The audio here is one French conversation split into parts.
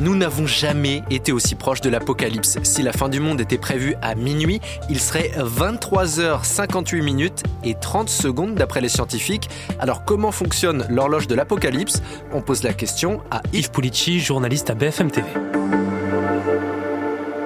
Nous n'avons jamais été aussi proches de l'apocalypse. Si la fin du monde était prévue à minuit, il serait 23h58 minutes et 30 secondes d'après les scientifiques. Alors comment fonctionne l'horloge de l'apocalypse? On pose la question à Yves Pulici, journaliste à BFM TV.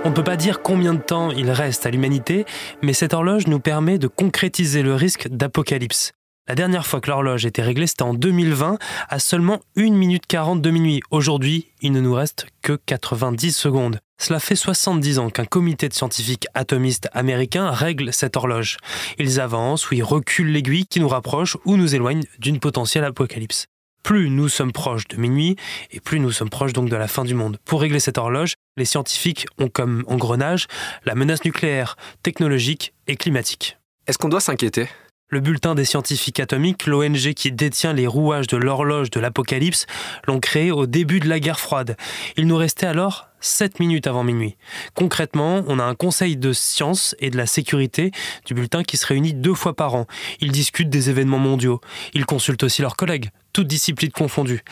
On ne peut pas dire combien de temps il reste à l'humanité, mais cette horloge nous permet de concrétiser le risque d'apocalypse. La dernière fois que l'horloge était réglée, c'était en 2020, à seulement 1 minute 40 de minuit. Aujourd'hui, il ne nous reste que 90 secondes. Cela fait 70 ans qu'un comité de scientifiques atomistes américains règle cette horloge. Ils avancent ou ils reculent l'aiguille qui nous rapproche ou nous éloigne d'une potentielle apocalypse. Plus nous sommes proches de minuit et plus nous sommes proches donc de la fin du monde. Pour régler cette horloge, les scientifiques ont comme engrenage la menace nucléaire, technologique et climatique. Est-ce qu'on doit s'inquiéter? Le bulletin des scientifiques atomiques, l'ONG qui détient les rouages de l'horloge de l'apocalypse, l'ont créé au début de la guerre froide. Il nous restait alors 7 minutes avant minuit. Concrètement, on a un conseil de science et de la sécurité du bulletin qui se réunit deux fois par an. Ils discutent des événements mondiaux. Ils consultent aussi leurs collègues, toutes disciplines confondues.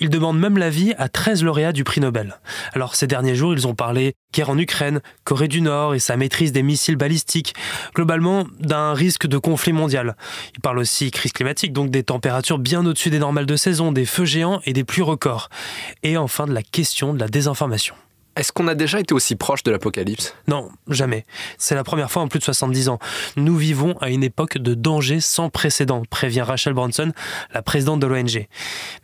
Ils demandent même l'avis à 13 lauréats du prix Nobel. Alors ces derniers jours, ils ont parlé guerre en Ukraine, Corée du Nord et sa maîtrise des missiles balistiques, globalement d'un risque de conflit mondial. Ils parlent aussi crise climatique, donc des températures bien au-dessus des normales de saison, des feux géants et des pluies records. Et enfin de la question de la désinformation. Est-ce qu'on a déjà été aussi proche de l'apocalypse? Non, jamais. C'est la première fois en plus de 70 ans. Nous vivons à une époque de danger sans précédent, prévient Rachel Branson, la présidente de l'ONG.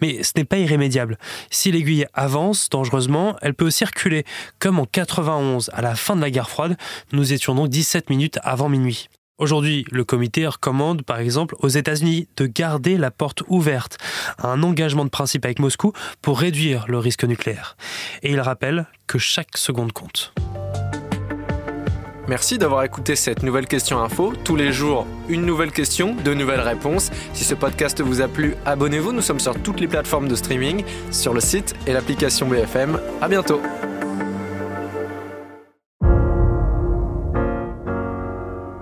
Mais ce n'est pas irrémédiable. Si l'aiguille avance dangereusement, elle peut aussi reculer, comme en 91, à la fin de la guerre froide. Nous étions donc 17 minutes avant minuit. Aujourd'hui, le comité recommande par exemple aux États-Unis de garder la porte ouverte à un engagement de principe avec Moscou pour réduire le risque nucléaire. Et il rappelle que chaque seconde compte. Merci d'avoir écouté cette nouvelle question info. Tous les jours, une nouvelle question, de nouvelles réponses. Si ce podcast vous a plu, abonnez-vous. Nous sommes sur toutes les plateformes de streaming, sur le site et l'application BFM. À bientôt.